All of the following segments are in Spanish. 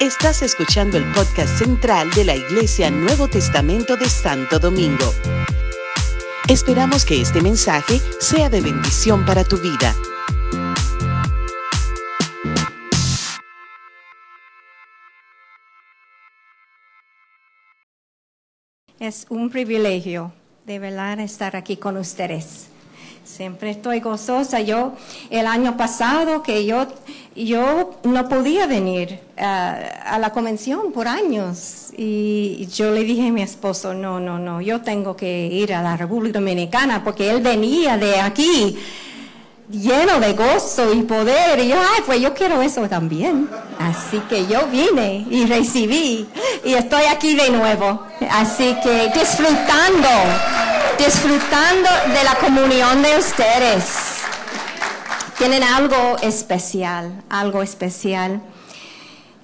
Estás escuchando el podcast central de la Iglesia Nuevo Testamento de Santo Domingo. Esperamos que este mensaje sea de bendición para tu vida. Es un privilegio de verdad estar aquí con ustedes. Siempre estoy gozosa. Yo, el año pasado que yo, yo no podía venir a, a la convención por años. Y yo le dije a mi esposo, no, no, no, yo tengo que ir a la República Dominicana porque él venía de aquí lleno de gozo y poder. Y yo, ay, pues yo quiero eso también. Así que yo vine y recibí y estoy aquí de nuevo. Así que disfrutando, disfrutando de la comunión de ustedes. Tienen algo especial, algo especial.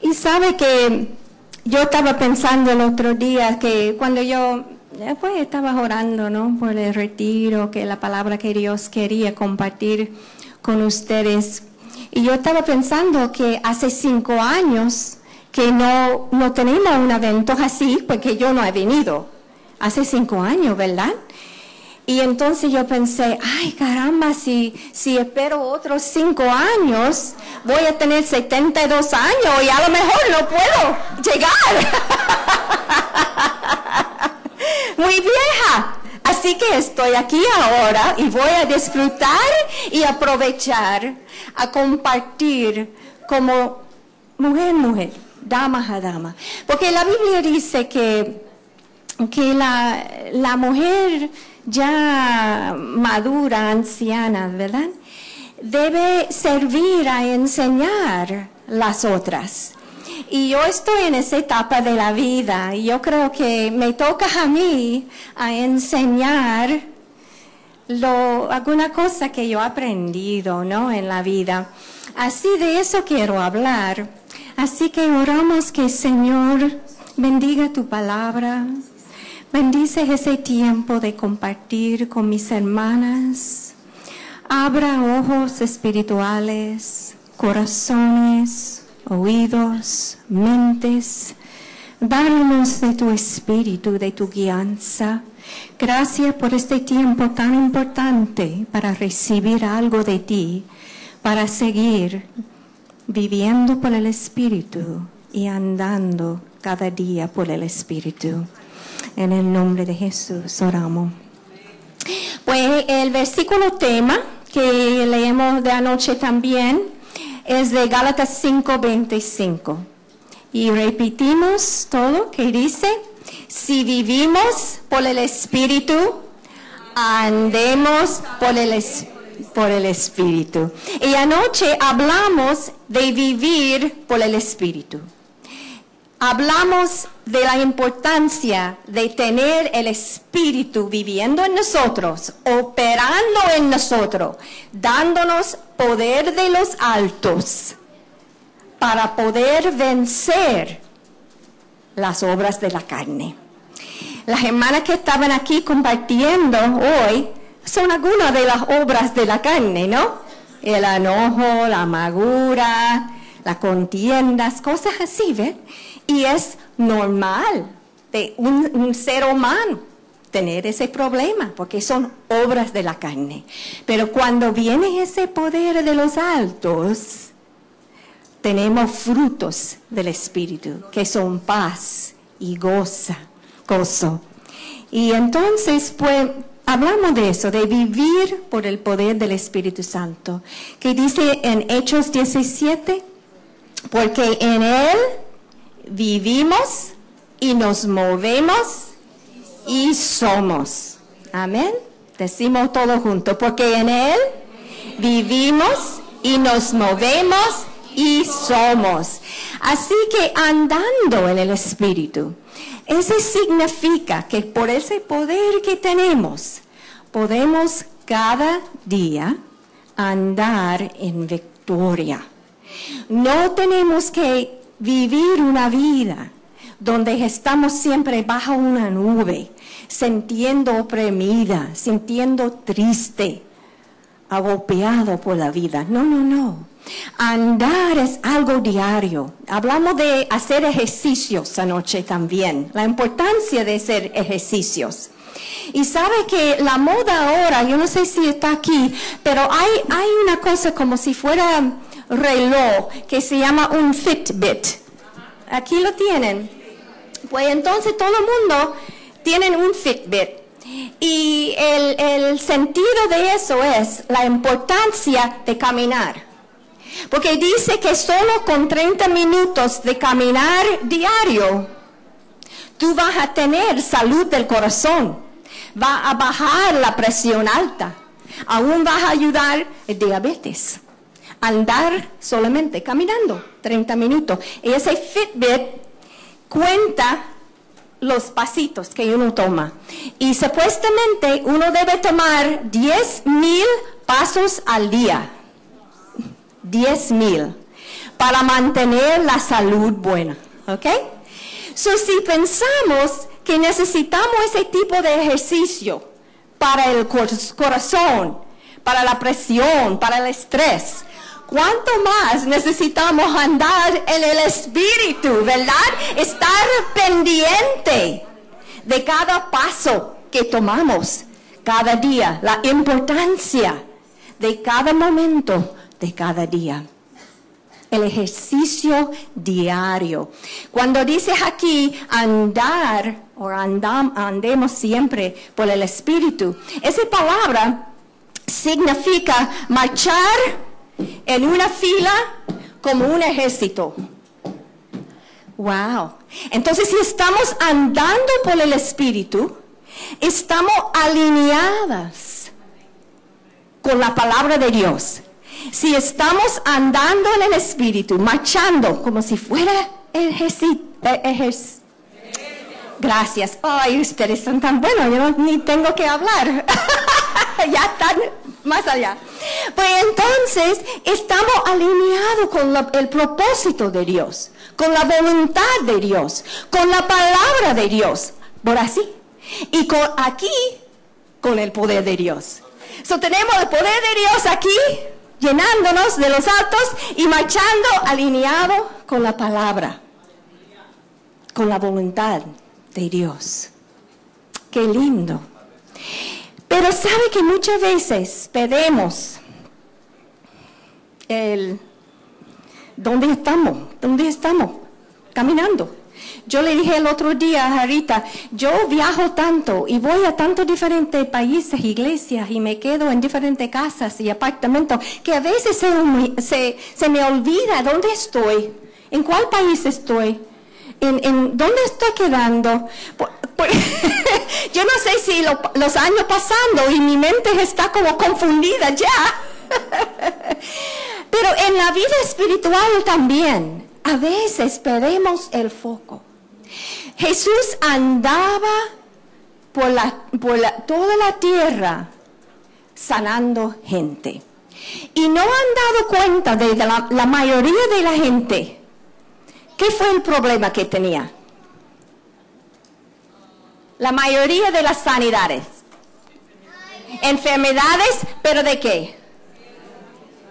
Y sabe que yo estaba pensando el otro día que cuando yo pues estaba orando, ¿no? Por el retiro, que la palabra que Dios quería compartir con ustedes. Y yo estaba pensando que hace cinco años que no, no tenemos un evento así, porque yo no he venido. Hace cinco años, ¿verdad? Y entonces yo pensé, ay caramba, si, si espero otros cinco años, voy a tener 72 años y a lo mejor no puedo llegar. muy vieja. Así que estoy aquí ahora y voy a disfrutar y aprovechar a compartir como mujer, mujer, dama a dama. Porque la Biblia dice que, que la, la mujer ya madura, anciana, ¿verdad? Debe servir a enseñar las otras. Y yo estoy en esa etapa de la vida y yo creo que me toca a mí a enseñar lo, alguna cosa que yo he aprendido, ¿no? En la vida. Así de eso quiero hablar. Así que oramos que Señor bendiga tu palabra. Bendice ese tiempo de compartir con mis hermanas. Abra ojos espirituales, corazones, oídos, mentes. Danos de tu espíritu, de tu guianza. Gracias por este tiempo tan importante para recibir algo de ti, para seguir viviendo por el espíritu y andando cada día por el espíritu. En el nombre de Jesús oramos. Pues el versículo tema que leemos de anoche también es de Gálatas 5:25. Y repetimos todo que dice, si vivimos por el Espíritu, andemos por el, por el Espíritu. Y anoche hablamos de vivir por el Espíritu. Hablamos de la importancia de tener el Espíritu viviendo en nosotros, operando en nosotros, dándonos poder de los altos para poder vencer las obras de la carne. Las hermanas que estaban aquí compartiendo hoy son algunas de las obras de la carne, ¿no? El enojo, la amargura, las contiendas, cosas así, ¿ves? Y es normal de un, ser humano tener ese problema, porque son obras de la carne. Pero cuando viene ese poder de los altos, tenemos frutos del Espíritu, que son paz y goza, gozo. Y entonces, pues, hablamos de eso, de vivir por el poder del Espíritu Santo, que dice en Hechos 17, porque en Él vivimos y nos movemos y somos. Amén. Decimos todo junto, porque en Él vivimos y nos movemos y somos. Así que andando en el Espíritu, eso significa que por ese poder que tenemos, podemos cada día andar en victoria. No tenemos que vivir una vida donde estamos siempre bajo una nube, sintiendo oprimida, sintiendo triste, agobiado por la vida. No, no, no. Andar es algo diario. Hablamos de hacer ejercicios anoche también, la importancia de hacer ejercicios. Y sabe que la moda ahora, yo no sé si está aquí, pero hay, hay una cosa como si fuera reloj que se llama un Fitbit. Aquí lo tienen. Pues entonces todo el mundo tiene un Fitbit. Y el, el sentido de eso es la importancia de caminar. Porque dice que solo con 30 minutos de caminar diario, tú vas a tener salud del corazón, va a bajar la presión alta, aún vas a ayudar el diabetes. Andar solamente caminando 30 minutos. Y ese Fitbit cuenta los pasitos que uno toma. Y supuestamente uno debe tomar 10 mil pasos al día. 10 mil para mantener la salud buena. ¿Ok? So, si pensamos que necesitamos ese tipo de ejercicio para el corazón, para la presión, para el estrés, ¿cuánto más necesitamos andar en el espíritu, verdad? Estar pendiente de cada paso que tomamos cada día, la importancia de cada momento de cada día. El ejercicio diario. Cuando dices aquí andar o andam, andemos siempre por el Espíritu, esa palabra significa marchar en una fila como un ejército. Wow. Entonces, si estamos andando por el Espíritu, estamos alineadas con la palabra de Dios. Si estamos andando en el Espíritu, marchando como si fuera ejército. Gracias. Ay, ustedes son tan buenos, yo no, ni tengo que hablar. ya están más allá. Pues entonces estamos alineados con el propósito de Dios, con la voluntad de Dios, con la palabra de Dios. Por así. Y con, aquí, con el poder de Dios. So, tenemos el poder de Dios aquí llenándonos de los altos y marchando alineado con la palabra, con la voluntad de Dios. Qué lindo. Pero sabe que muchas veces pedimos el ¿dónde estamos? ¿Dónde estamos? Caminando. Yo le dije el otro día a Jarita, yo viajo tanto y voy a tantos diferentes países, iglesias y me quedo en diferentes casas y apartamentos que a veces se, se, me olvida dónde estoy, en cuál país estoy, en, dónde estoy quedando. yo no sé si los años pasando y mi mente está como confundida ya. Pero en la vida espiritual también, a veces perdemos el foco. Jesús andaba por, toda la tierra sanando gente. Y no han dado cuenta de la, la mayoría de la gente. ¿Qué fue el problema que tenía? La mayoría de las sanidades. Enfermedades, pero ¿de qué?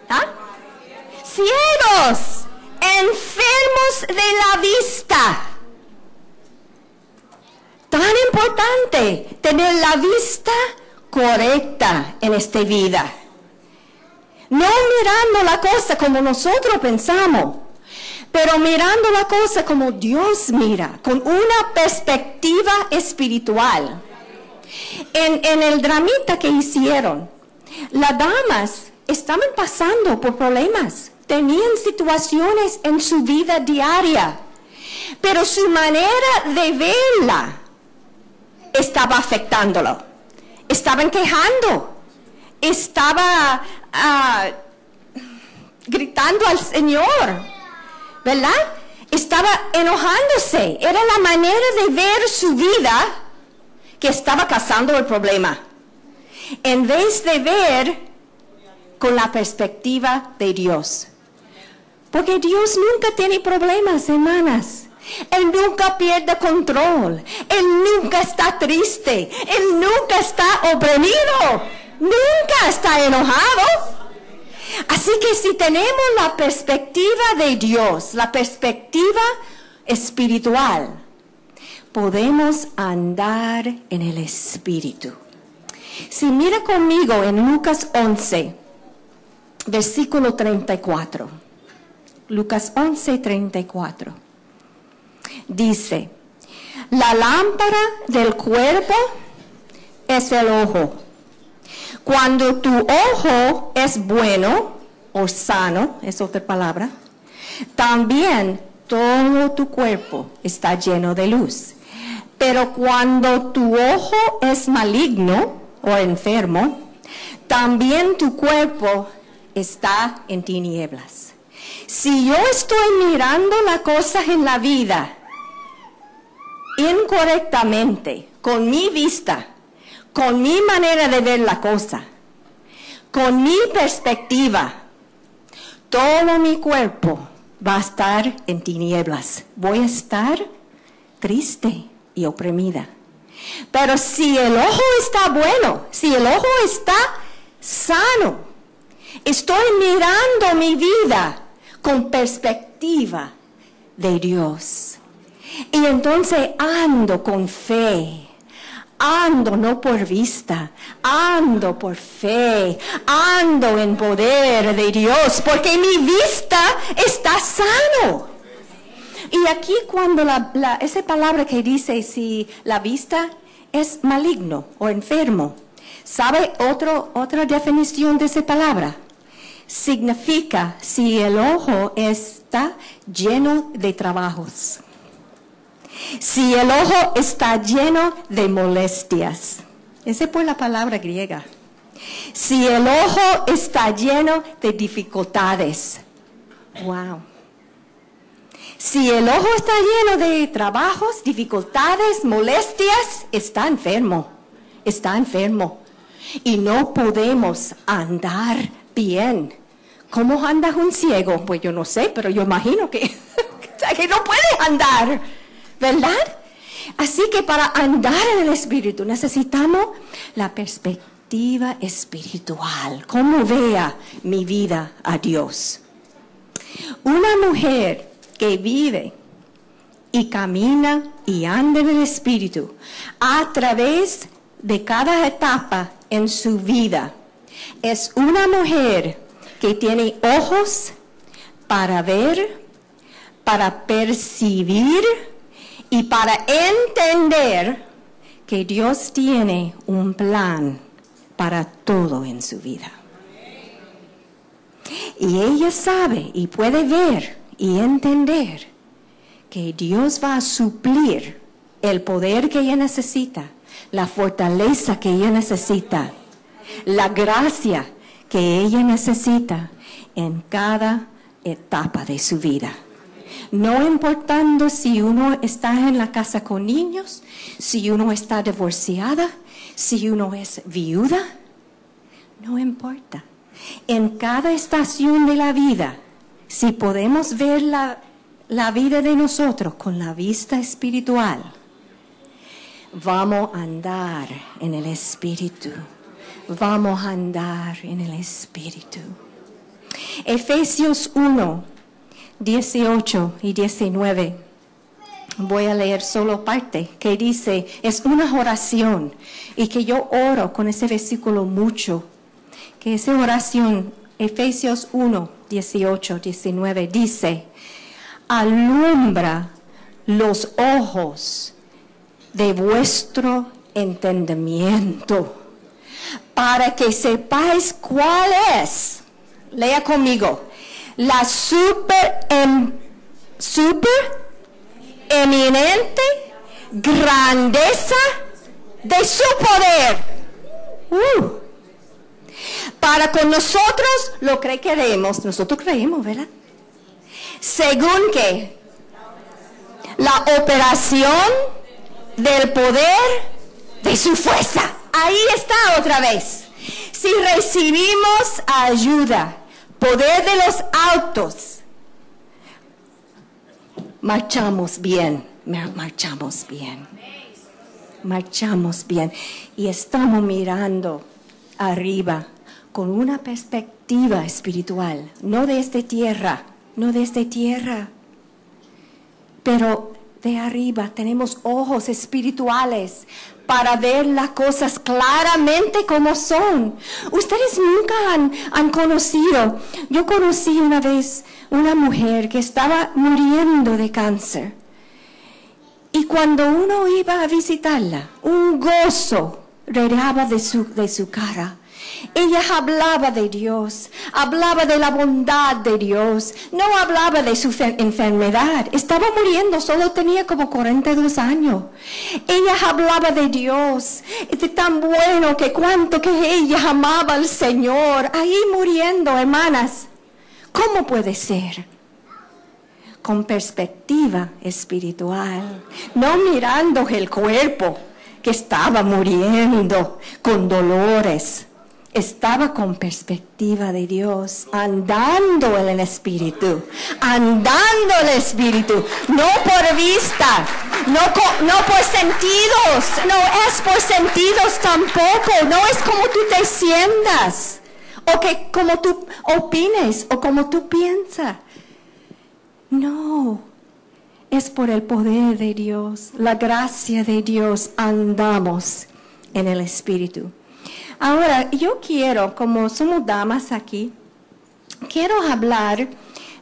¿Ah? Ciegos, enfermos de la vista tan importante tener la vista correcta en esta vida. No mirando la cosa como nosotros pensamos, pero mirando la cosa como Dios mira, con una perspectiva espiritual. En, el dramita que hicieron, las damas estaban pasando por problemas, tenían situaciones en su vida diaria, pero su manera de verla estaba afectándolo. Estaban quejando. Estaba ah, gritando al Señor. ¿Verdad? Estaba enojándose. Era la manera de ver su vida que estaba causando el problema. En vez de ver con la perspectiva de Dios. Porque Dios nunca tiene problemas, hermanas. Él nunca pierde control. Él nunca está triste. Él nunca está oprimido. Nunca está enojado. Así que si tenemos la perspectiva de Dios, la perspectiva espiritual, podemos andar en el Espíritu. Si mira conmigo en Lucas 11, versículo 34. Lucas 11, 34. Dice, la lámpara del cuerpo es el ojo. Cuando tu ojo es bueno o sano, es otra palabra, también todo tu cuerpo está lleno de luz. Pero cuando tu ojo es maligno o enfermo, también tu cuerpo está en tinieblas. Si yo estoy mirando las cosas en la vida incorrectamente, con mi vista, con mi manera de ver la cosa, con mi perspectiva, todo mi cuerpo va a estar en tinieblas. Voy a estar triste y oprimida. Pero si el ojo está bueno, si el ojo está sano, estoy mirando mi vida con perspectiva de Dios. Y entonces ando con fe. Ando no por vista, ando por fe, ando en poder de Dios, porque mi vista está sano. Y aquí cuando la, esa palabra que dice si la vista es maligno o enfermo, ¿sabe otro, otra definición de esa palabra? Significa si el ojo está lleno de trabajos. Si el ojo está lleno de molestias. Esa es por la palabra griega. Si el ojo está lleno de dificultades. Wow. Si el ojo está lleno de trabajos, dificultades, molestias, está enfermo. Está enfermo. Y no podemos andar bien. ¿Cómo anda un ciego? Pues yo no sé, pero yo imagino que, que no puede andar. ¿Verdad? Así que para andar en el Espíritu necesitamos la perspectiva espiritual, cómo vea mi vida a Dios. Una mujer que vive y camina y anda en el Espíritu a través de cada etapa en su vida es una mujer que tiene ojos para ver, para percibir, y para entender que Dios tiene un plan para todo en su vida. Y ella sabe y puede ver y entender que Dios va a suplir el poder que ella necesita, la fortaleza que ella necesita, la gracia que ella necesita en cada etapa de su vida no importando si uno está en la casa con niños, si uno está divorciada, si uno es viuda, no importa. En cada estación de la vida, si podemos ver la, la vida de nosotros con la vista espiritual, vamos a andar en el espíritu. Vamos a andar en el espíritu. Efesios 1, 18 y 19. Voy a leer solo parte que dice, es una oración y que yo oro con ese versículo mucho, que esa oración, Efesios 1, 18, 19, dice, alumbra los ojos de vuestro entendimiento para que sepáis cuál es. Lea conmigo la super, em, super eminente grandeza de su poder. Uh. Para con nosotros lo que queremos, nosotros creemos, ¿verdad? Según que la operación del poder de su fuerza. Ahí está otra vez. Si recibimos ayuda poder de los autos, marchamos bien, marchamos bien, marchamos bien. Y estamos mirando arriba con una perspectiva espiritual, no de esta tierra, no de esta tierra, pero de arriba tenemos ojos espirituales para ver las cosas claramente como son. Ustedes nunca han, han, conocido, yo conocí una vez una mujer que estaba muriendo de cáncer. Y cuando uno iba a visitarla, un gozo regaba de su, de su cara. Ella hablaba de Dios, hablaba de la bondad de Dios, no hablaba de su enfermedad. Estaba muriendo, solo tenía como 42 años. Ella hablaba de Dios, de tan bueno que cuanto que ella amaba al Señor, ahí muriendo, hermanas. ¿Cómo puede ser? Con perspectiva espiritual, no mirando el cuerpo que estaba muriendo con dolores estaba con perspectiva de Dios, andando en el Espíritu, andando en el Espíritu, no por vista, no, por sentidos, no es por sentidos tampoco, no es como tú te sientas, o que como tú opines, o como tú piensas. No, es por el poder de Dios, la gracia de Dios, andamos en el Espíritu. Ahora, yo quiero, como somos damas aquí, quiero hablar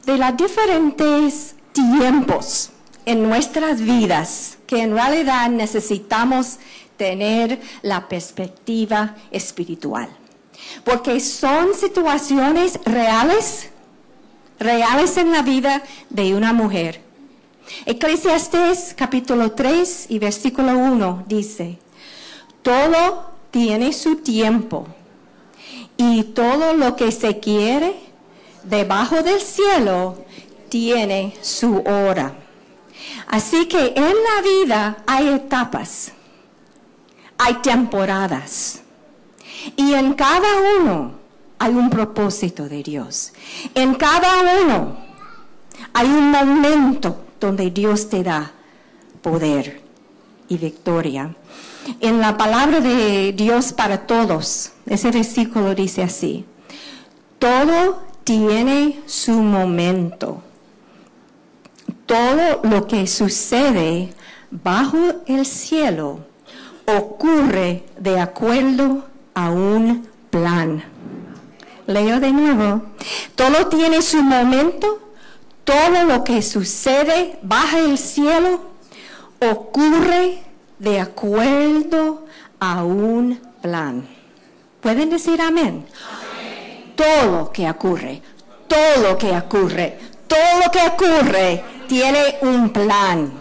de los diferentes tiempos en nuestras vidas que en realidad necesitamos tener la perspectiva espiritual. Porque son situaciones reales, reales en la vida de una mujer. Eclesiastes capítulo 3 y versículo 1 dice, todo tiene su tiempo y todo lo que se quiere debajo del cielo tiene su hora. Así que en la vida hay etapas, hay temporadas y en cada uno hay un propósito de Dios. En cada uno hay un momento donde Dios te da poder y victoria en la palabra de Dios para todos, ese versículo dice así, todo tiene su momento. Todo lo que sucede bajo el cielo ocurre de acuerdo a un plan. Leo de nuevo. Todo tiene su momento. Todo lo que sucede bajo el cielo ocurre de acuerdo a un plan. ¿Pueden decir amén? Todo lo que ocurre, todo lo que ocurre, todo lo que ocurre tiene un plan.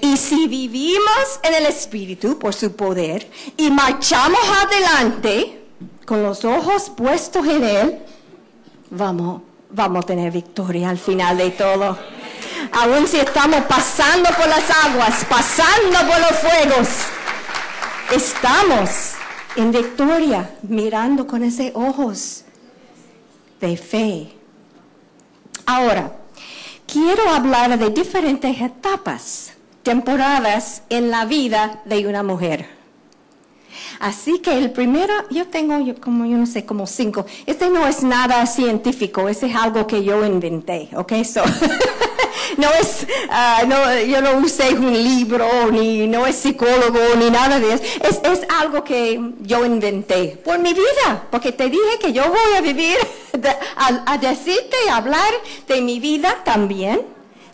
Y si vivimos en el Espíritu por su poder y marchamos adelante con los ojos puestos en Él, vamos, vamos a tener victoria al final de todo aun si estamos pasando por las aguas, pasando por los fuegos, estamos en victoria, mirando con esos ojos de fe. Ahora, quiero hablar de diferentes etapas, temporadas en la vida de una mujer. Así que el primero, yo tengo como, yo no sé, como cinco. Este no es nada científico, este es algo que yo inventé, ¿ok? So, no es, ah, no, yo no usé un libro, ni no es psicólogo, ni nada de eso. Es, es algo que yo inventé por mi vida, porque te dije que yo voy a vivir, a, a decirte y hablar de mi vida también,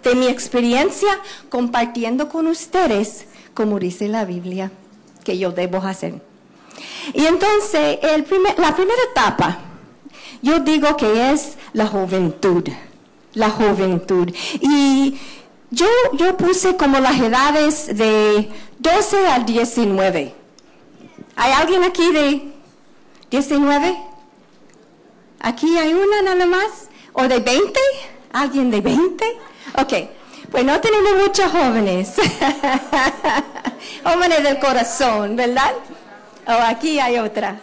de mi experiencia, compartiendo con ustedes, como dice la Biblia, que yo debo hacer. Y entonces, el primer, la primera etapa, yo digo que es la juventud la juventud. Y yo, yo puse como las edades de 12 al 19. ¿Hay alguien aquí de 19? ¿Aquí hay una nada más? ¿O de 20? ¿Alguien de 20? Ok, pues no tenemos muchos jóvenes. jóvenes del corazón, ¿verdad? O aquí hay otra.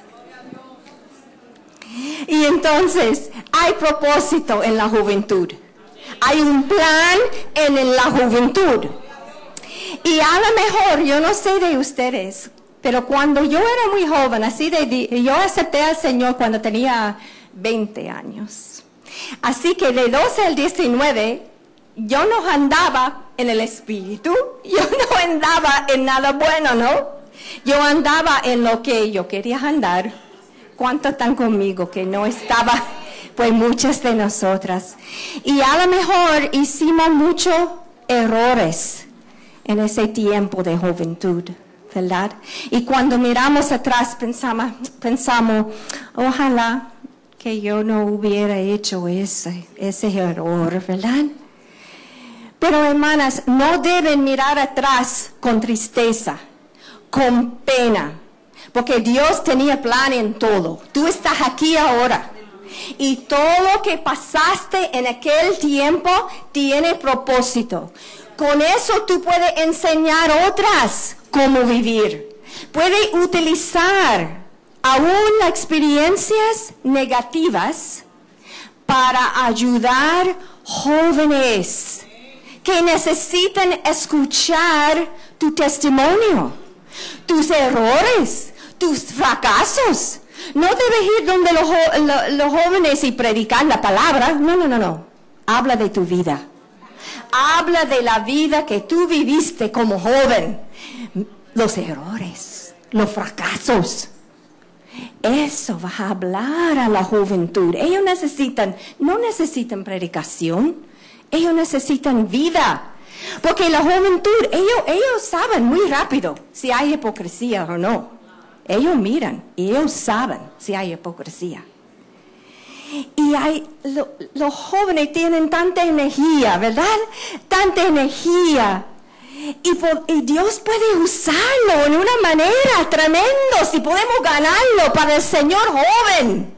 Y entonces, hay propósito en la juventud. Hay un plan en la juventud. Y a lo mejor, yo no sé de ustedes, pero cuando yo era muy joven, así de, yo acepté al Señor cuando tenía 20 años. Así que de 12 al 19 yo no andaba en el espíritu, yo no andaba en nada bueno, ¿no? Yo andaba en lo que yo quería andar. ¿Cuántos están conmigo que no estaba? Pues muchas de nosotras. Y a lo mejor hicimos muchos errores en ese tiempo de juventud. ¿verdad? Y cuando miramos atrás pensamos, pensamos, ojalá que yo no hubiera hecho ese, ese error, ¿verdad? Pero hermanas, no deben mirar atrás con tristeza, con pena, porque Dios tenía plan en todo. Tú estás aquí ahora. Y todo lo que pasaste en aquel tiempo tiene propósito. Con eso tú puedes enseñar otras cómo vivir. Puede utilizar aún las experiencias negativas para ayudar jóvenes que necesitan escuchar tu testimonio, tus errores, tus fracasos. No debes ir donde los, los jóvenes y predicar la palabra. No, no, no, no. Habla de tu vida. Habla de la vida que tú viviste como joven los errores, los fracasos. Eso va a hablar a la juventud. Ellos necesitan, no necesitan predicación, ellos necesitan vida. Porque la juventud, ellos, ellos saben muy rápido si hay hipocresía o no. Ellos miran y ellos saben si hay hipocresía. Y hay, los jóvenes tienen tanta energía, ¿verdad? Tanta energía y, Dios puede usarlo en una manera tremenda si podemos ganarlo para el Señor joven.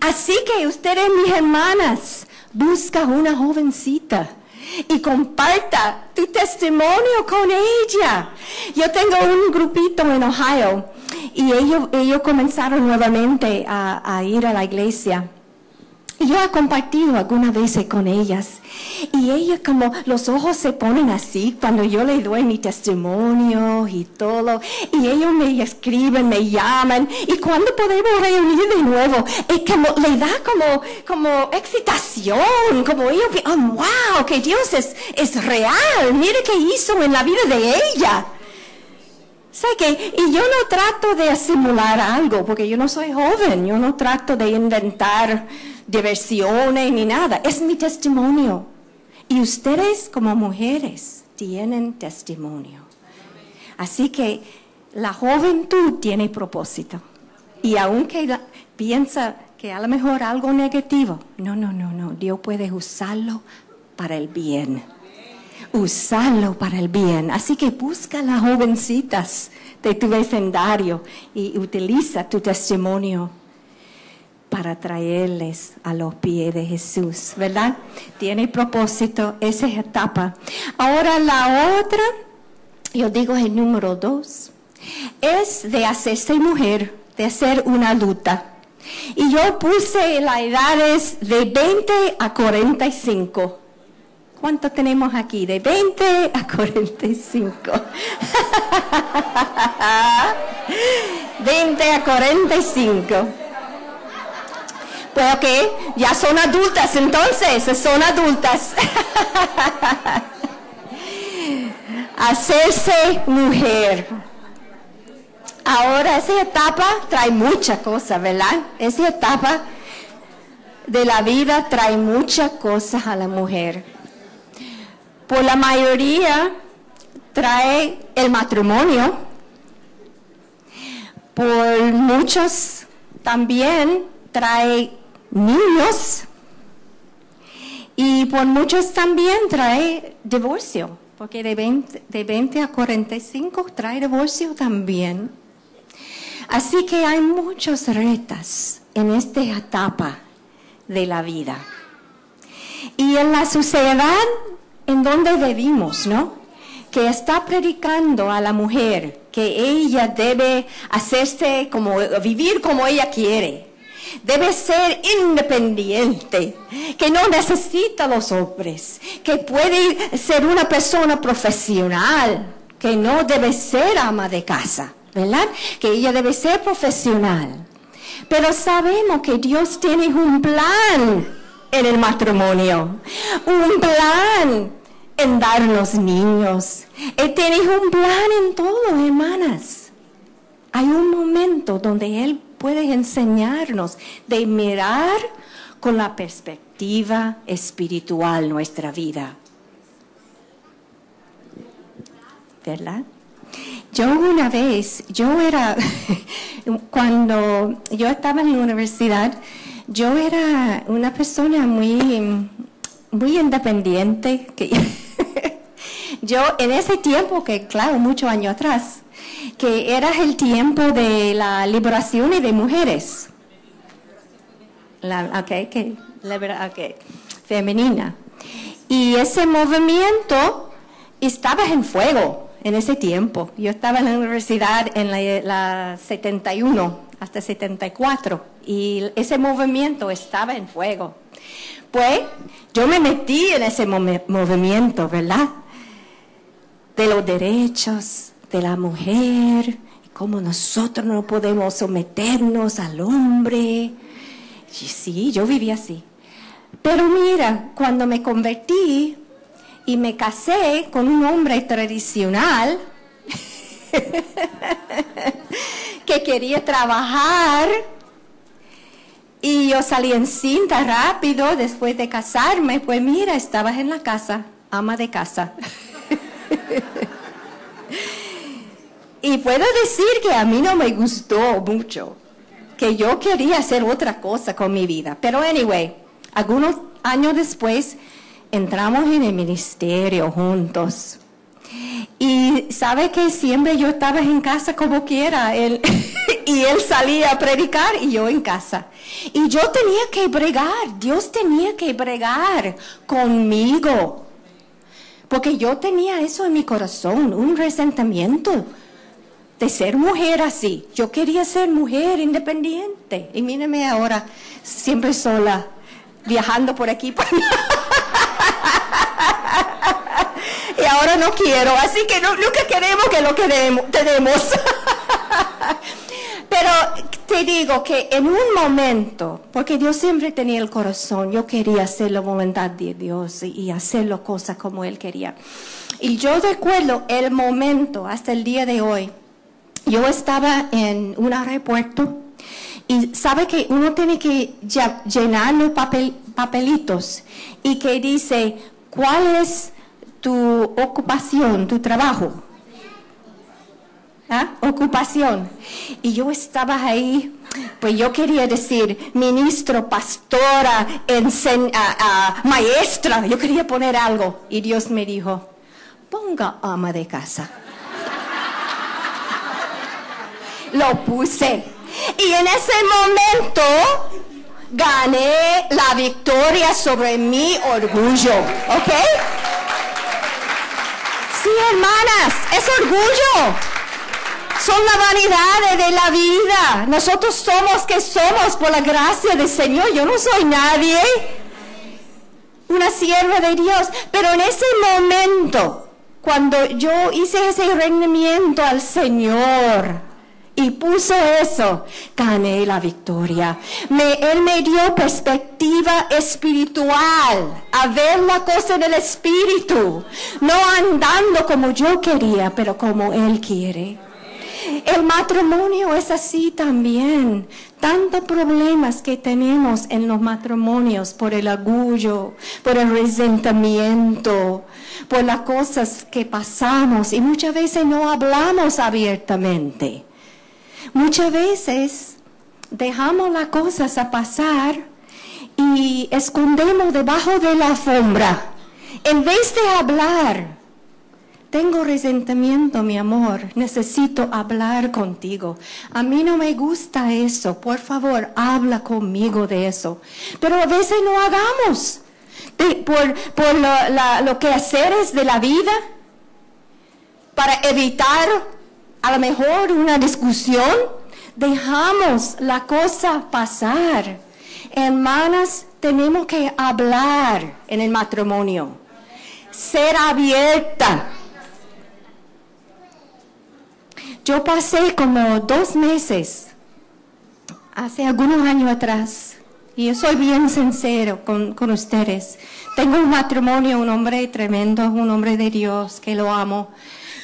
Así que ustedes, mis hermanas, busca una jovencita y comparta tu testimonio con ella. Yo tengo un grupito en Ohio y ellos, ellos comenzaron nuevamente a ir a la iglesia. Yo he compartido algunas veces con ellas y ellas como los ojos se ponen así cuando yo les doy mi testimonio y todo. Y ellos me escriben, me llaman. Y cuando podemos reunir de nuevo es como le da como como excitación, como ellos, oh, wow, que Dios es, es real, mire qué hizo en la vida de ella. Sé que, y yo no trato de simular algo, porque yo no soy joven, yo no trato de inventar diversiones ni nada, es mi testimonio. Y ustedes como mujeres tienen testimonio. Así que la juventud tiene propósito. Y aunque piensa que a lo mejor algo negativo, no, no, no, no, Dios puede usarlo para el bien. Usarlo para el bien. Así que busca las jovencitas de tu vecindario y utiliza tu testimonio para traerles a los pies de Jesús, ¿verdad? Tiene propósito esa etapa. Ahora la otra, yo digo el número dos, es de hacerse mujer, de ser una adulta. Y yo puse las edades de 20 a 45. ¿Cuánto tenemos aquí? De 20 a 45. 20 a 45. Pues ok, ya son adultas entonces, son adultas. Hacerse mujer. Ahora esa etapa trae muchas cosas, ¿verdad? Esa etapa de la vida trae muchas cosas a la mujer. Por la mayoría trae el matrimonio. Por muchos también trae niños y por muchos también trae divorcio, porque de 20, de 20 a 45 trae divorcio también. Así que hay muchos retos en esta etapa de la vida. Y en la sociedad en donde vivimos, ¿no? Que está predicando a la mujer que ella debe hacerse como, vivir como ella quiere debe ser independiente, que no necesita los hombres, que puede ser una persona profesional, que no debe ser ama de casa, ¿verdad? Que ella debe ser profesional. Pero sabemos que Dios tiene un plan en el matrimonio, un plan en darnos niños. Él tiene un plan en todo, hermanas. Hay un momento donde Él puede enseñarnos de mirar con la perspectiva espiritual nuestra vida. ¿Verdad? Yo una vez, yo era, cuando yo estaba en la universidad, yo era una persona muy, muy independiente. Que yo en ese tiempo, que claro, muchos años atrás, que era el tiempo de la liberación de mujeres. La, que, femenina. Y ese movimiento estaba en fuego en ese tiempo. Yo estaba en la universidad en la, 71 hasta 74 y ese movimiento estaba en fuego. Pues yo me metí en ese movimiento, ¿verdad? De los derechos de la mujer, cómo nosotros no podemos someternos al hombre. Y sí, yo viví así. Pero mira, cuando me convertí, y me casé con un hombre tradicional que quería trabajar y yo salí en cinta rápido después de casarme, pues mira, estabas en la casa, ama de casa. y puedo decir que a mí no me gustó mucho, que yo quería hacer otra cosa con mi vida. Pero anyway, algunos años después entramos en el ministerio juntos. Y sabe que siempre yo estaba en casa como quiera, él, y él salía a predicar y yo en casa. Y yo tenía que bregar, Dios tenía que bregar conmigo. Porque yo tenía eso en mi corazón, un resentimiento de ser mujer así. Yo quería ser mujer independiente. Y míreme ahora, siempre sola, viajando por aquí. Y ahora no quiero, así que no, nunca queremos que lo queremos, tenemos. Pero te digo que en un momento, porque Dios siempre tenía el corazón, yo quería hacer la voluntad de Dios y hacer las cosas como Él quería. Y yo recuerdo el momento, hasta el día de hoy, yo estaba en un aeropuerto y sabe que uno tiene que llenar los papel, papelitos y que dice, ¿cuál es tu ocupación, tu trabajo? ¿Ah? Ocupación. Y yo estaba ahí, pues yo quería decir ministro, pastora, maestra, yo quería poner algo. Y Dios me dijo, ponga ama de casa. Lo puse. Y en ese momento gané la victoria sobre mi orgullo, ¿ok? Sí, hermanas, es orgullo. Son la vanidad de la vida. Nosotros somos que somos por la gracia del Señor. Yo no soy nadie. Una sierva de Dios. Pero en ese momento, cuando yo hice ese rendimiento al Señor, y puso eso, gané la victoria. Él me dio perspectiva espiritual, a ver la cosa en el espíritu, no andando como yo quería, pero como Él quiere. El matrimonio es así también. Tantos problemas que tenemos en los matrimonios por el orgullo, por el resentimiento, por las cosas que pasamos y muchas veces no hablamos abiertamente. Muchas veces dejamos las cosas a pasar y escondemos debajo de la alfombra. En vez de hablar, tengo resentimiento, mi amor, necesito hablar contigo. A mí no me gusta eso, por favor, habla conmigo de eso. Pero a veces no hagamos por, lo, lo que haceres de la vida para evitar a lo mejor una discusión, dejamos la cosa pasar. Hermanas, tenemos que hablar en el matrimonio, ser abierta. Yo pasé como dos meses hace algunos años atrás, y yo soy bien sincero con, con ustedes, tengo un matrimonio, un hombre tremendo, un hombre de Dios, que lo amo.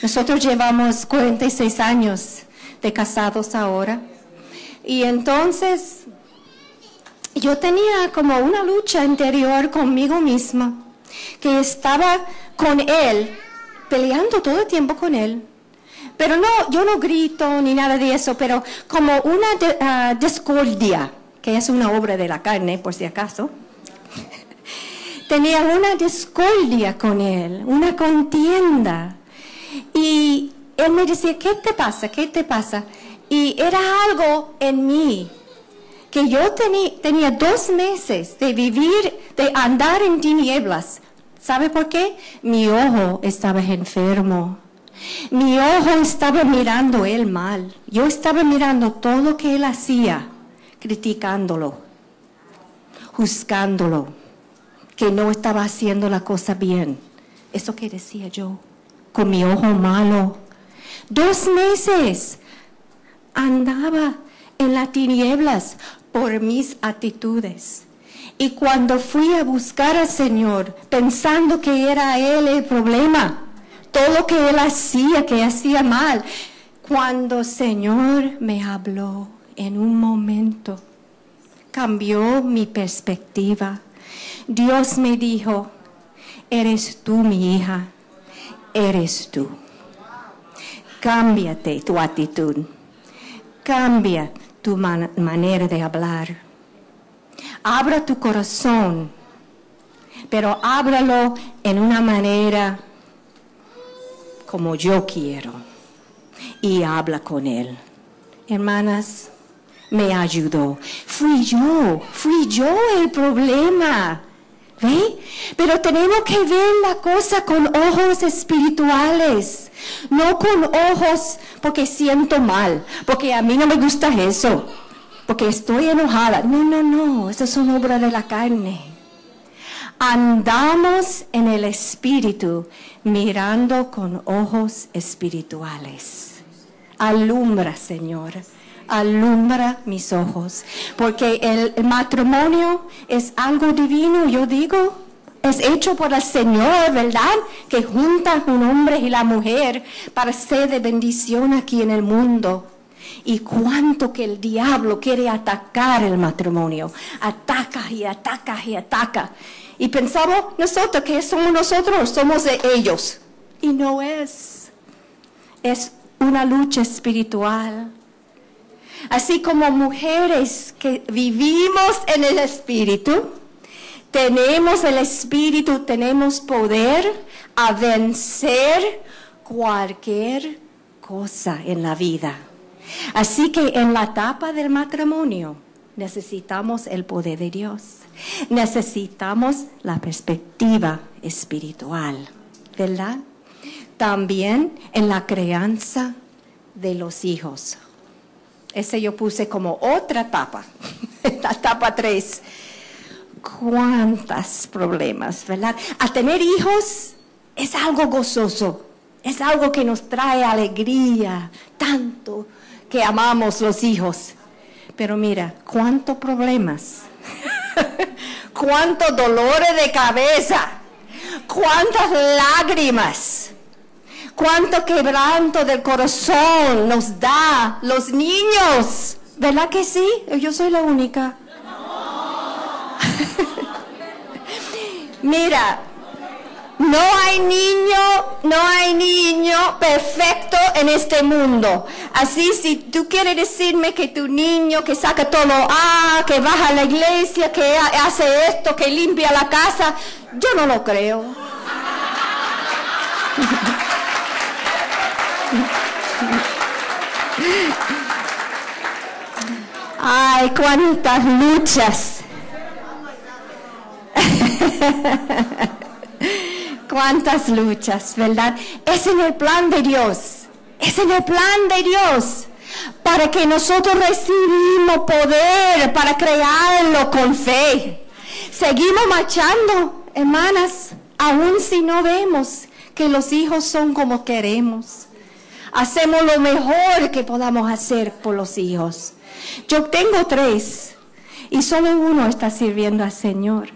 Nosotros llevamos 46 años de casados ahora. Y entonces yo tenía como una lucha interior conmigo misma, que estaba con él, peleando todo el tiempo con él. Pero no, yo no grito ni nada de eso, pero como una uh, discordia, que es una obra de la carne, por si acaso. Tenía una discordia con él, una contienda. Y él me decía, ¿qué te pasa? ¿Qué te pasa? Y era algo en mí que yo tenía dos meses de vivir, de andar en tinieblas. ¿Sabe por qué? Mi ojo estaba enfermo. Mi ojo estaba mirando él mal. Yo estaba mirando todo lo que él hacía, criticándolo, juzgándolo, que no estaba haciendo la cosa bien. Eso que decía yo, con mi ojo malo. Dos meses andaba en las tinieblas por mis actitudes. Y cuando fui a buscar al Señor, pensando que era Él el problema, todo lo que Él hacía, que hacía mal, cuando el Señor me habló en un momento, cambió mi perspectiva. Dios me dijo, eres tú mi hija, eres tú. Cámbiate tu actitud cambia tu manera de hablar. Abra tu corazón, pero ábralo en una manera como yo quiero y habla con él. Hermanas, me ayudó. Fui yo, fui yo el problema. ¿Ve? Pero tenemos que ver la cosa con ojos espirituales, no con ojos porque siento mal, porque a mí no me gusta eso, porque estoy enojada. No, no, no, eso es una obra de la carne. Andamos en el espíritu mirando con ojos espirituales. Alumbra, Señor alumbra mis ojos, porque el matrimonio es algo divino, yo digo, es hecho por el Señor, ¿verdad? Que junta un hombre y la mujer para ser de bendición aquí en el mundo. Y cuánto que el diablo quiere atacar el matrimonio. Ataca y ataca y ataca. Y pensamos nosotros que somos nosotros, somos de ellos. Y no es. Es una lucha espiritual así como mujeres que vivimos en el Espíritu, tenemos el Espíritu, tenemos poder a vencer cualquier cosa en la vida. Así que en la etapa del matrimonio necesitamos el poder de Dios. Necesitamos la perspectiva espiritual, ¿verdad? También en la crianza de los hijos. Ese yo puse como otra etapa, la etapa 3. ¿Cuántos problemas, verdad? A tener hijos es algo gozoso, es algo que nos trae alegría, tanto que amamos los hijos. Pero mira, cuántos problemas, cuántos dolores de cabeza, cuántas lágrimas cuánto quebranto del corazón nos da los niños. ¿Verdad que sí? Yo soy la única. Mira, no hay niño, no hay niño perfecto en este mundo. Así si tú quieres decirme que tu niño que saca todo ah, que baja a la iglesia, que hace esto, que limpia la casa, yo no lo creo. Ay, cuántas luchas. cuántas luchas, ¿verdad? Es en el plan de Dios. Es en el plan de Dios. Para que nosotros recibimos poder para crearlo con fe. Seguimos marchando, hermanas, aun si no vemos que los hijos son como queremos hacemos lo mejor que podamos hacer por los hijos. Yo tengo tres y solo uno está sirviendo al Señor.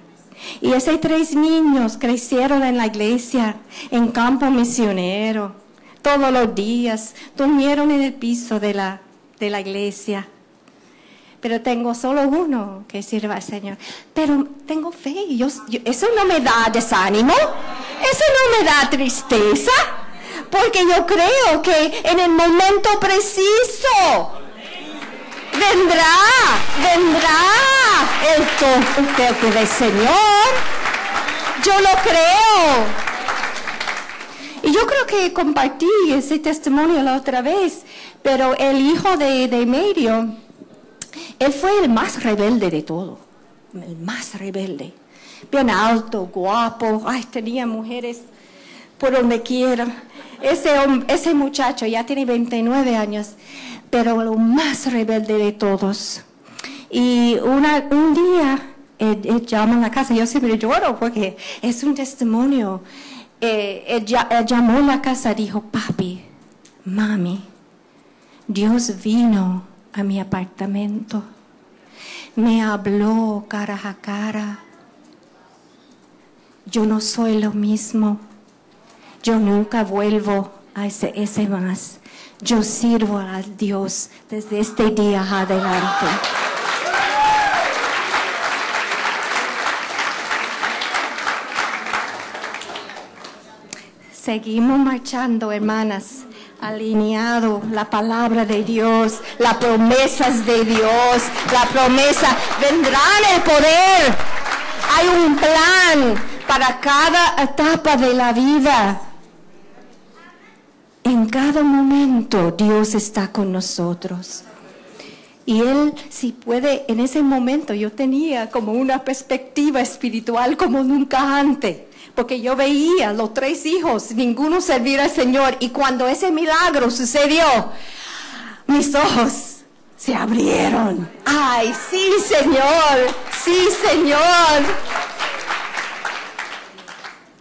Y esos tres niños crecieron en la iglesia, en campo misionero, todos los días, durmieron en el piso de la, de la iglesia. Pero tengo solo uno que sirva al Señor. Pero tengo fe. eso no me da desánimo. Eso no me da tristeza. Porque yo creo que en el momento preciso vendrá, vendrá el toque del Señor. Yo lo creo. Y yo creo que compartí ese testimonio la otra vez, pero el hijo de, de medio, él fue el más rebelde de todo, el más rebelde. Bien alto, guapo, ay, tenía mujeres por donde quiera. Ese, ese muchacho ya tiene 29 años, pero lo más rebelde de todos. Y una, un día él, llama a la casa, yo siempre lloro porque es un testimonio. Eh, él, llamó a la casa dijo, papi, mami, Dios vino a mi apartamento, me habló cara a cara. Yo no soy lo mismo. Yo nunca vuelvo a ese, más. Yo sirvo a Dios desde este día adelante. Seguimos marchando, hermanas, alineado la palabra de Dios, las promesas de Dios, la promesa, vendrán el poder. Hay un plan para cada etapa de la vida. En cada momento Dios está con nosotros. Y Él, si puede, en ese momento yo tenía como una perspectiva espiritual como nunca antes porque yo veía los tres hijos, ninguno servir al Señor. Y cuando ese milagro sucedió, mis ojos se abrieron. Ay, sí, Señor, sí, Señor.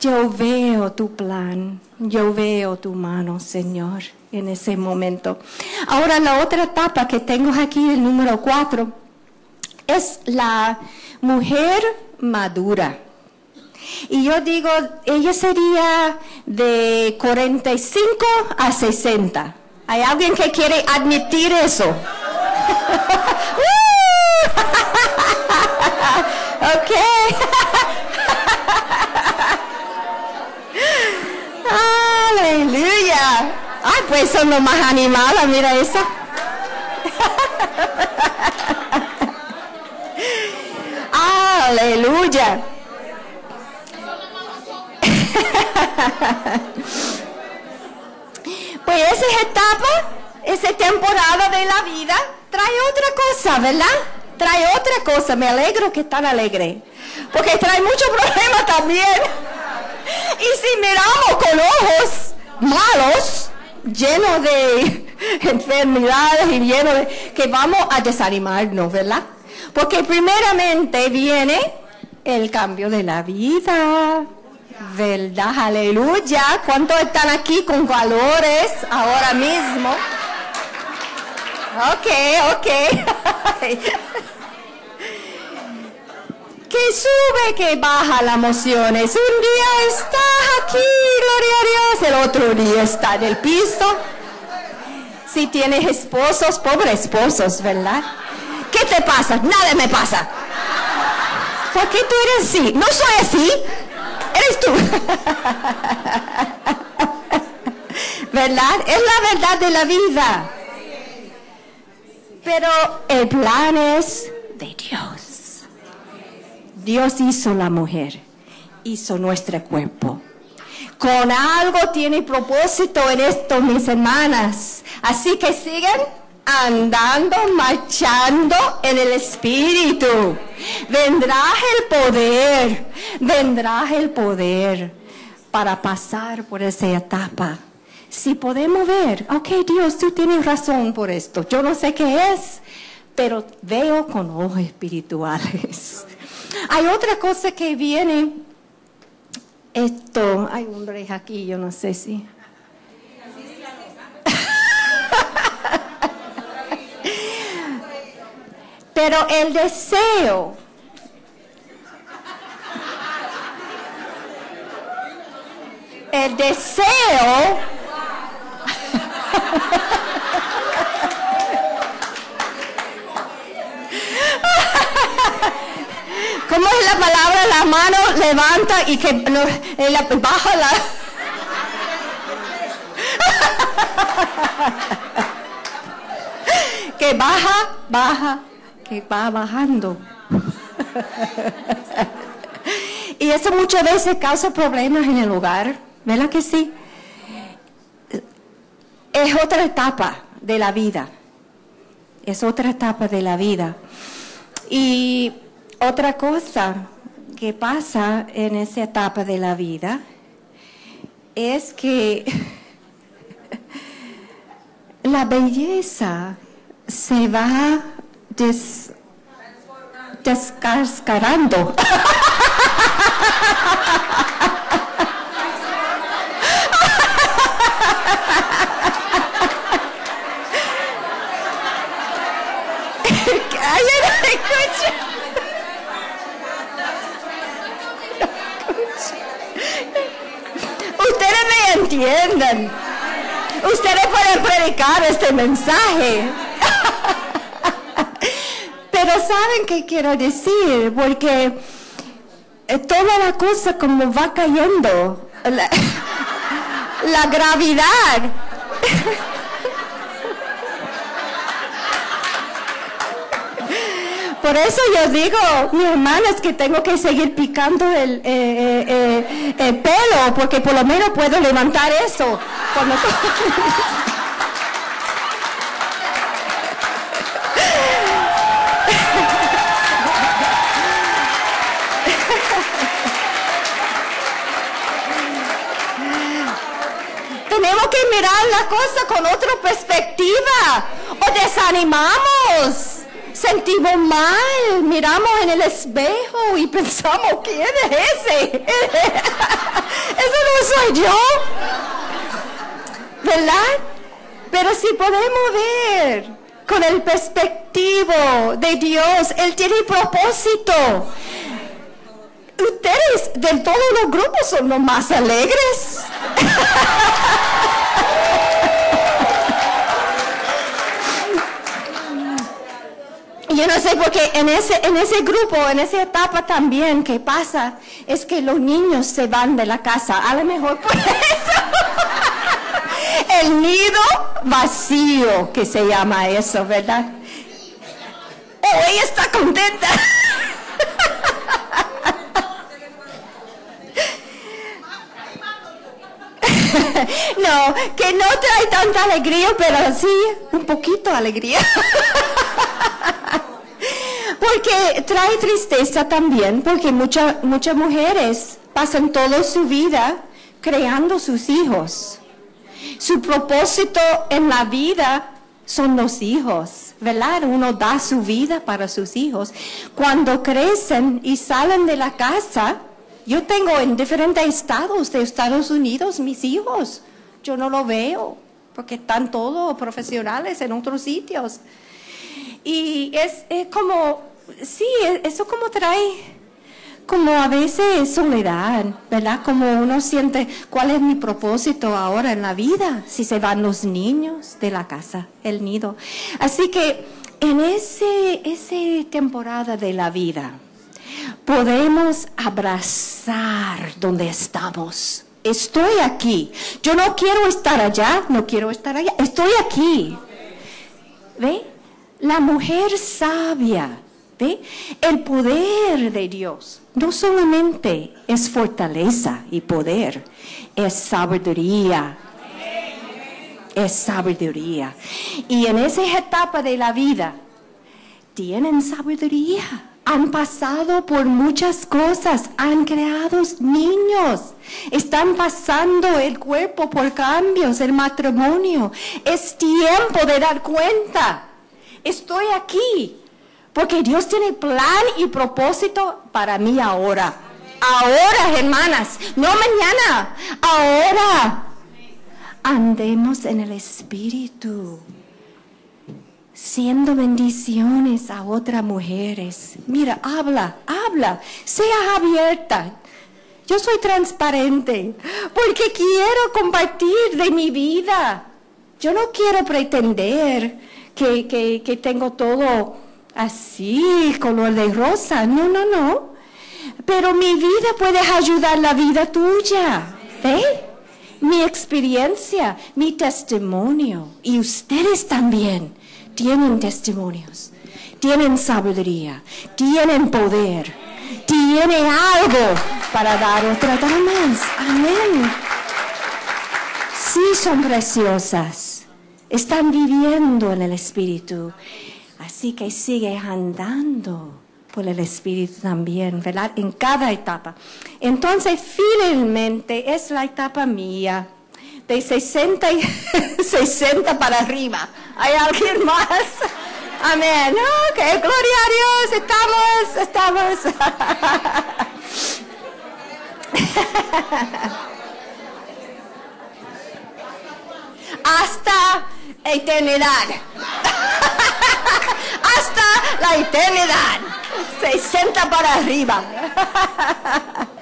Yo veo tu plan, yo veo tu mano, Señor, en ese momento. Ahora la otra etapa que tengo aquí, el número cuatro, es la mujer madura. Y yo digo, ella sería de 45 a 60. ¿Hay alguien que quiere admitir eso? Aleluya. Ay, pues son los más animadas, mira eso. Aleluya. pues esa etapa, esa temporada de la vida trae otra cosa, ¿verdad? Trae otra cosa. Me alegro que están alegre. Porque trae muchos problemas también. Y si miramos con ojos malos, llenos de enfermedades y llenos de... que vamos a desanimarnos, ¿verdad? Porque primeramente viene el cambio de la vida. ¿Verdad? Aleluya. ¿Cuántos están aquí con valores ahora mismo? Ok, ok. que sube, que baja las emociones. Un día estás aquí, gloria a Dios, el otro día está en el piso. Si tienes esposos, pobres esposos, ¿verdad? ¿Qué te pasa? Nada me pasa. ¿Por qué tú eres así? No soy así eres tú. ¿Verdad? Es la verdad de la vida. Pero el plan es de Dios. Dios hizo la mujer, hizo nuestro cuerpo. Con algo tiene propósito en esto, mis hermanas. Así que siguen andando, marchando en el Espíritu. Vendrá el poder, vendrá el poder para pasar por esa etapa. Si podemos ver, ok Dios, tú tienes razón por esto. Yo no sé qué es, pero veo con ojos espirituales. Hay otra cosa que viene. Esto, hay un rey aquí, yo no sé si. Pero el deseo el deseo ¿Cómo es la palabra? La mano levanta y que no, eh, baja la... que baja, baja, que va bajando. y eso muchas veces causa problemas en el hogar, ¿verdad que sí? Es otra etapa de la vida. Es otra etapa de la vida. Y otra cosa que pasa en esa etapa de la vida es que la belleza se va des, descascarando. Ustedes Ustedes pueden predicar este mensaje. Pero ¿saben qué quiero decir? Porque eh, toda la cosa como va cayendo, la, la gravedad. Por eso yo digo, mi hermana, es que tengo que seguir picando el, eh, eh, el pelo, porque por lo menos puedo levantar eso. Cuando... Tenemos que mirar la cosa con otra perspectiva o desanimamos sentimos mal, miramos en el espejo y pensamos, ¿quién es ese? Eso no soy yo. ¿Verdad? Pero si podemos ver con el perspectivo de Dios, Él tiene propósito. Ustedes de todos los grupos son los más alegres. yo no sé por qué en ese, en ese grupo, en esa etapa también que pasa, es que los niños se van de la casa. A lo mejor por eso. El nido vacío, que se llama eso, ¿verdad? Oh, ella está contenta. No, que no trae tanta alegría, pero sí un poquito alegría. Porque trae tristeza también, porque muchas muchas mujeres pasan toda su vida creando sus hijos. Su propósito en la vida son los hijos, ¿verdad? Uno da su vida para sus hijos. Cuando crecen y salen de la casa, yo tengo en diferentes estados de Estados Unidos mis hijos. Yo no lo veo porque están todos profesionales en otros sitios. Y es, es como, sí, eso como trae como a veces soledad, ¿verdad? Como uno siente, ¿cuál es mi propósito ahora en la vida? Si se van los niños de la casa, el nido. Así que en ese, esa temporada de la vida, podemos abrazar donde estamos. Estoy aquí. Yo no quiero estar allá, no quiero estar allá. Estoy aquí. ¿Ve? La mujer sabia, ¿ve? El poder de Dios no solamente es fortaleza y poder, es sabiduría. Es sabiduría. Y en esa etapa de la vida, tienen sabiduría han pasado por muchas cosas, han creado niños, están pasando el cuerpo por cambios, el matrimonio. Es tiempo de dar cuenta. Estoy aquí porque Dios tiene plan y propósito para mí ahora. Ahora, hermanas, no mañana, ahora. Andemos en el Espíritu. siendo bendiciones a otras mujeres. Mira, habla, habla, sea abierta. Yo soy transparente porque quiero compartir de mi vida. Yo no quiero pretender que, que, que tengo todo así, color de rosa. No, no, no. Pero mi vida puede ayudar la vida tuya. ¿Ve? Mi experiencia, mi testimonio. Y ustedes también tienen testimonios, tienen sabiduría, tienen poder, tienen algo para dar otra más. Amén. Sí son preciosas. Están viviendo en el Espíritu. Así que sigue andando por el Espíritu también, ¿verdad? En cada etapa. Entonces, finalmente es la etapa mía, de 60, y 60 para arriba. ¿Hay alguien más? Amén. Ok, gloria a Dios, estamos, estamos. Hasta eternidad. Hasta la eternidad. 60 para arriba.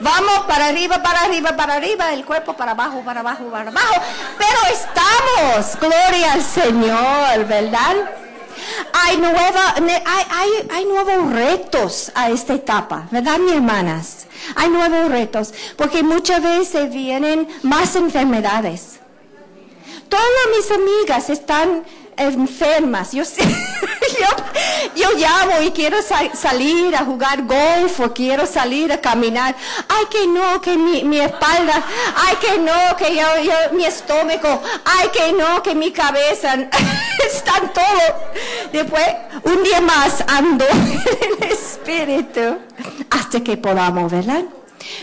Vamos para arriba, para arriba, para arriba, el cuerpo para abajo, para abajo, para abajo. Pero estamos, gloria al Señor, ¿verdad? Hay, nueva, hay, hay, nuevos retos a esta etapa, ¿verdad, mis hermanas? Hay nuevos retos, porque muchas veces vienen más enfermedades. Todas mis amigas están enfermas. Yo, yo, llamo y quiero salir a jugar golf o quiero salir a caminar. Ay, que no, que mi, espalda. Ay, que no, que yo, mi estómago. Ay, que no, que mi cabeza. Están todo. Después, un día más ando en el espíritu hasta que podamos, ¿verdad?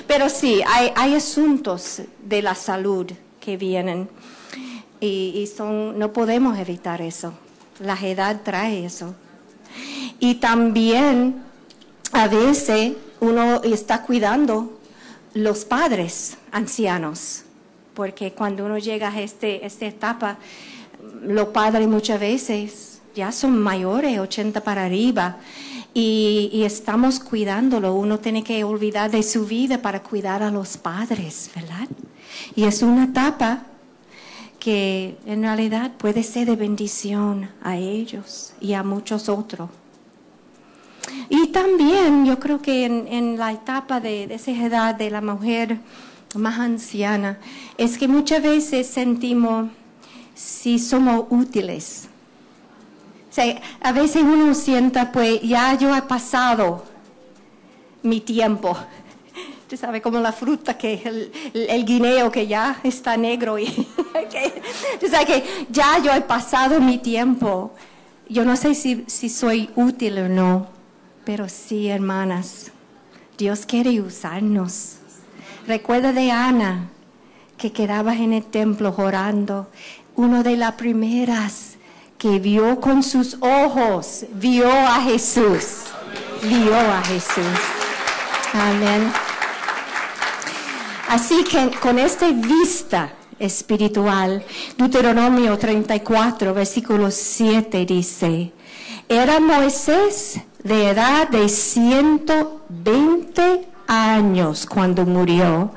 Pero sí, hay asuntos de la salud que vienen y, son, no podemos evitar eso. La edad trae eso. Y también a veces uno está cuidando los padres ancianos, porque cuando uno llega a este, esta etapa, los padres muchas veces ya son mayores, 80 para arriba, y, y, estamos cuidándolo. Uno tiene que olvidar de su vida para cuidar a los padres, ¿verdad? Y es una etapa que en realidad puede ser de bendición a ellos y a muchos otros. Y también yo creo que en, la etapa de, esa edad de la mujer más anciana, es que muchas veces sentimos si somos útiles. A veces uno sienta, pues ya yo he pasado mi tiempo Tú sabes, como la fruta que el, el guineo que ya está negro y que, que ya yo he pasado mi tiempo. Yo no sé si, si soy útil o no, pero sí, hermanas, Dios quiere usarnos. Recuerda de Ana, que quedaba en el templo orando, una de las primeras que vio con sus ojos, vio a Jesús, vio a Jesús. Amén. Así que con esta vista espiritual, Deuteronomio 34, versículo 7 dice, era Moisés de edad de 120 años cuando murió.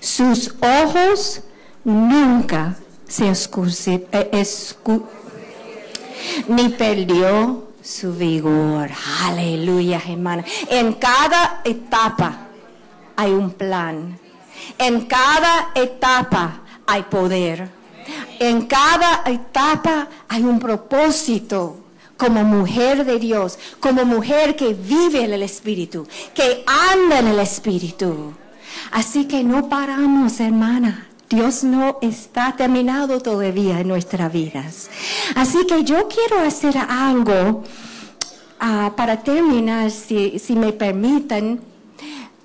Sus ojos nunca se eh, ni perdió su vigor. Aleluya, hermana. En cada etapa hay un plan en cada etapa hay poder. En cada etapa hay un propósito como mujer de Dios, como mujer que vive en el Espíritu, que anda en el Espíritu. Así que no paramos, hermana. Dios no está terminado todavía en nuestras vidas. Así que yo quiero hacer algo ah, para terminar, si, si me permiten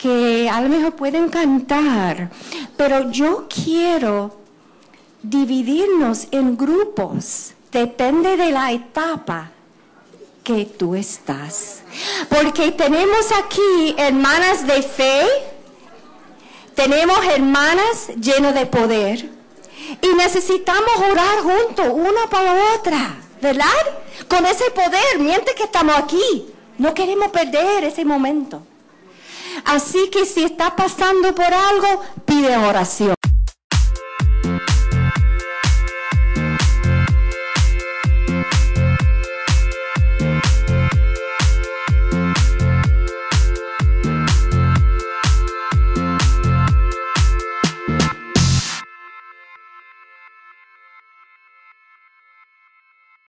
que a lo mejor pueden cantar, pero yo quiero dividirnos en grupos, depende de la etapa que tú estás. Porque tenemos aquí hermanas de fe, tenemos hermanas llenas de poder y necesitamos orar juntos, una para otra, ¿verdad? Con ese poder, mientras que estamos aquí. No queremos perder ese momento. Así que si está pasando por algo, pide oración.